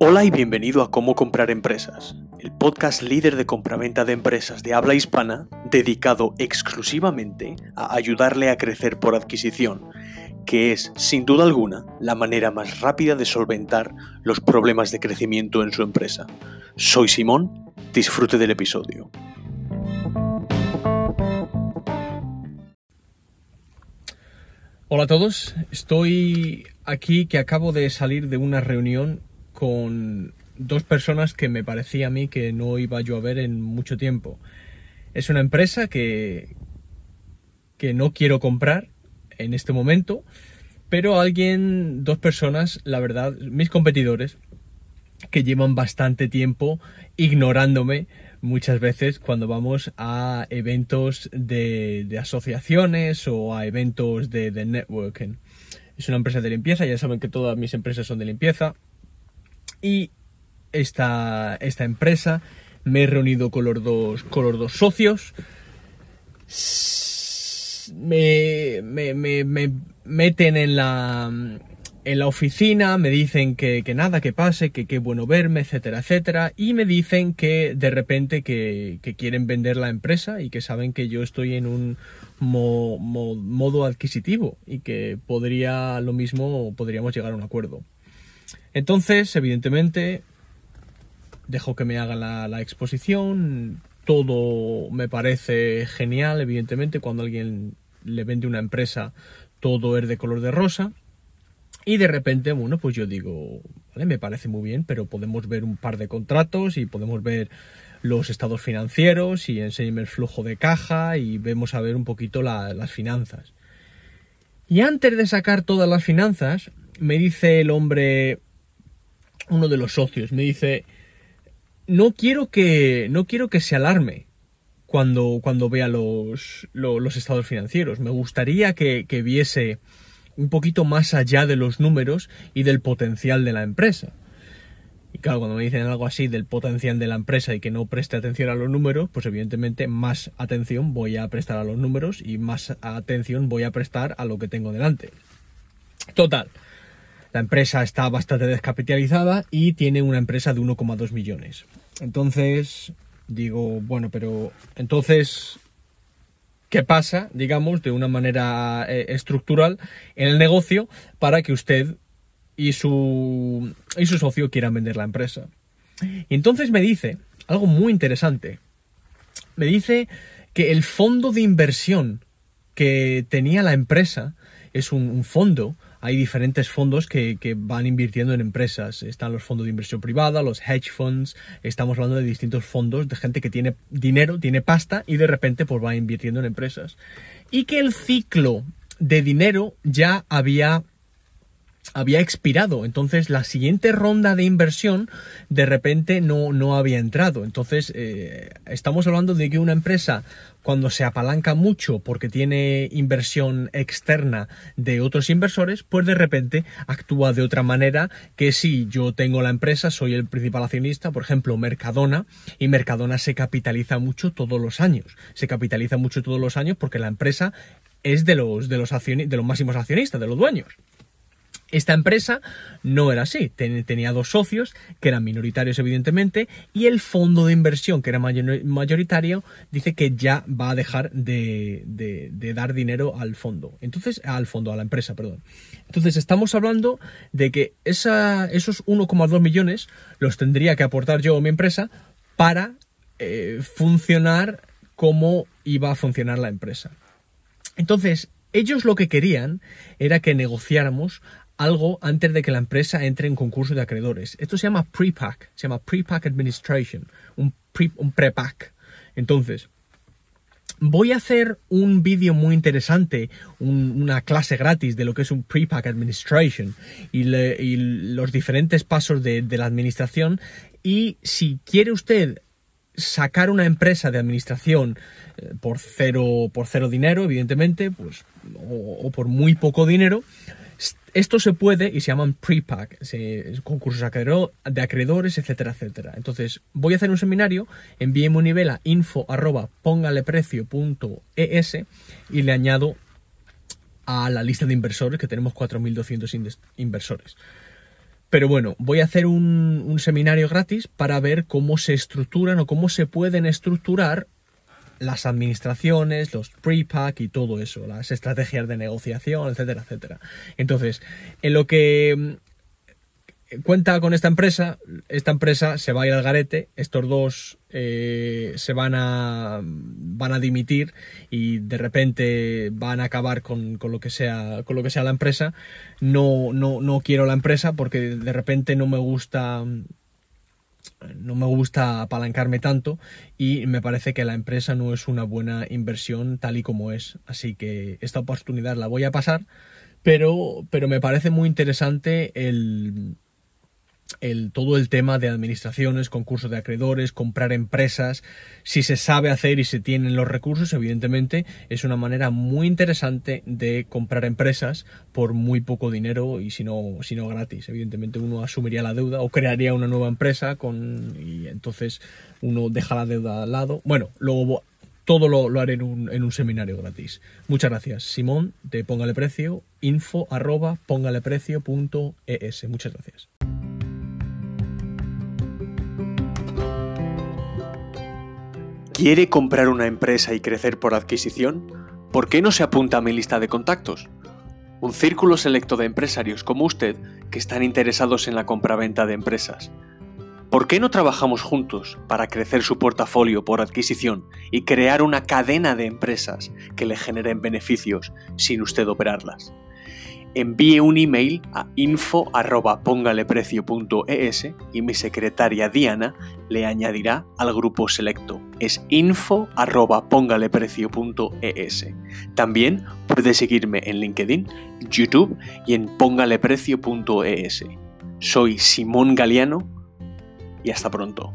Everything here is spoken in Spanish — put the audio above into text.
Hola y bienvenido a Cómo comprar empresas, el podcast líder de compraventa de empresas de habla hispana dedicado exclusivamente a ayudarle a crecer por adquisición, que es, sin duda alguna, la manera más rápida de solventar los problemas de crecimiento en su empresa. Soy Simón, disfrute del episodio. Hola a todos, estoy aquí que acabo de salir de una reunión con dos personas que me parecía a mí que no iba yo a ver en mucho tiempo. Es una empresa que, que no quiero comprar en este momento, pero alguien, dos personas, la verdad, mis competidores, que llevan bastante tiempo ignorándome muchas veces cuando vamos a eventos de, de asociaciones o a eventos de, de networking. Es una empresa de limpieza, ya saben que todas mis empresas son de limpieza. Y esta, esta empresa me he reunido con los dos, con los dos socios. Me, me, me, me meten en la, en la oficina, me dicen que, que nada, que pase, que qué bueno verme, etcétera, etcétera. Y me dicen que de repente que, que quieren vender la empresa y que saben que yo estoy en un mo, mo, modo adquisitivo y que podría lo mismo, podríamos llegar a un acuerdo. Entonces, evidentemente, dejo que me haga la, exposición. Todo me parece genial, evidentemente, cuando alguien le vende una empresa, todo es de color de rosa. Y de repente, bueno, pues yo digo, vale, me parece muy bien, pero podemos ver un par de contratos y podemos ver los estados financieros y enséñeme el flujo de caja y vemos a ver un poquito la, las finanzas. Y antes de sacar todas las finanzas, me dice el hombre, uno de los socios, me dice, no quiero que, no quiero que se alarme cuando, cuando vea los, los, estados financieros. Me gustaría que, que viese un poquito más allá de los números y del potencial de la empresa. Y claro, cuando me dicen algo así del potencial de la empresa y que no preste atención a los números, pues evidentemente más atención voy a prestar a los números y más atención voy a prestar a lo que tengo delante. Total, la empresa está bastante descapitalizada y tiene una empresa de 1,2 millones. Entonces, digo, bueno, pero entonces qué pasa, digamos, de una manera eh, estructural en el negocio para que usted y su, y su socio quieran vender la empresa. Y entonces me dice algo muy interesante. Me dice que el fondo de inversión que tenía la empresa es un, un fondo hay diferentes fondos que, que, van invirtiendo en empresas. Están los fondos de inversión privada, los hedge funds, estamos hablando de distintos fondos de gente que tiene dinero, tiene pasta y de repente pues va invirtiendo en empresas. Y que el ciclo de dinero ya había había expirado. Entonces la siguiente ronda de inversión de repente no, no había entrado. Entonces eh, estamos hablando de que una empresa cuando se apalanca mucho porque tiene inversión externa de otros inversores, pues de repente actúa de otra manera que si yo tengo la empresa, soy el principal accionista, por ejemplo, Mercadona, y Mercadona se capitaliza mucho todos los años. Se capitaliza mucho todos los años porque la empresa es de los, de los, de los máximos accionistas, de los dueños. Esta empresa no era así, tenía dos socios que eran minoritarios evidentemente y el fondo de inversión que era mayoritario dice que ya va a dejar de, dar dinero al fondo, entonces al fondo, a la empresa, perdón. Entonces estamos hablando de que esa, esos 1,2 millones los tendría que aportar yo o mi empresa para eh, funcionar como iba a funcionar la empresa. Entonces, ellos lo que querían era que negociáramos algo antes de que la empresa entre en concurso de acreedores. Esto se llama pre-pack, se llama pre-pack administration, un, pre, un pre-pack. Entonces, voy a hacer un vídeo muy interesante, un, una clase gratis de lo que es un pre-pack administration y, los diferentes pasos de, la administración. Y si quiere usted sacar una empresa de administración eh, por cero, por cero dinero, evidentemente, pues, o por muy poco dinero, esto se puede y se llaman pre-pack, concursos de acreedores, etcétera, etcétera. Entonces, voy a hacer un seminario, envíeme un nivel a info arroba póngaleprecio.es y le añado a la lista de inversores, que tenemos 4.200 inversores. Pero bueno, voy a hacer un seminario gratis para ver cómo se estructuran o cómo se pueden estructurar las administraciones, los pre-pack y todo eso, las estrategias de negociación, etcétera, etcétera. Entonces, en lo que cuenta con esta empresa, esta empresa se va a ir al garete, estos dos eh, se van a van a dimitir y de repente van a acabar con, con, lo que sea con lo que sea la empresa. No, no, no quiero la empresa porque de repente no me gusta no me gusta apalancarme tanto y me parece que la empresa no es una buena inversión tal y como es. Así que esta oportunidad la voy a pasar, pero, pero me parece muy interesante el, todo el tema de administraciones, concursos de acreedores, comprar empresas, si se sabe hacer y se tienen los recursos, evidentemente es una manera muy interesante de comprar empresas por muy poco dinero y si no, si no gratis. Evidentemente uno asumiría la deuda o crearía una nueva empresa con, y entonces uno deja la deuda al lado. Bueno, luego todo lo, lo haré en un, en un, seminario gratis. Muchas gracias. Simón de Póngale Precio, info arroba póngaleprecio.es. Muchas gracias. ¿Quiere comprar una empresa y crecer por adquisición? ¿Por qué no se apunta a mi lista de contactos? Un círculo selecto de empresarios como usted que están interesados en la compraventa de empresas. ¿Por qué no trabajamos juntos para crecer su portafolio por adquisición y crear una cadena de empresas que le generen beneficios sin usted operarlas? Envíe un email a info.pongaleprecio.es y mi secretaria Diana le añadirá al grupo selecto. Es info.pongaleprecio.es. También puede seguirme en LinkedIn, YouTube y en pongaleprecio.es. Soy Simón Galeano y hasta pronto.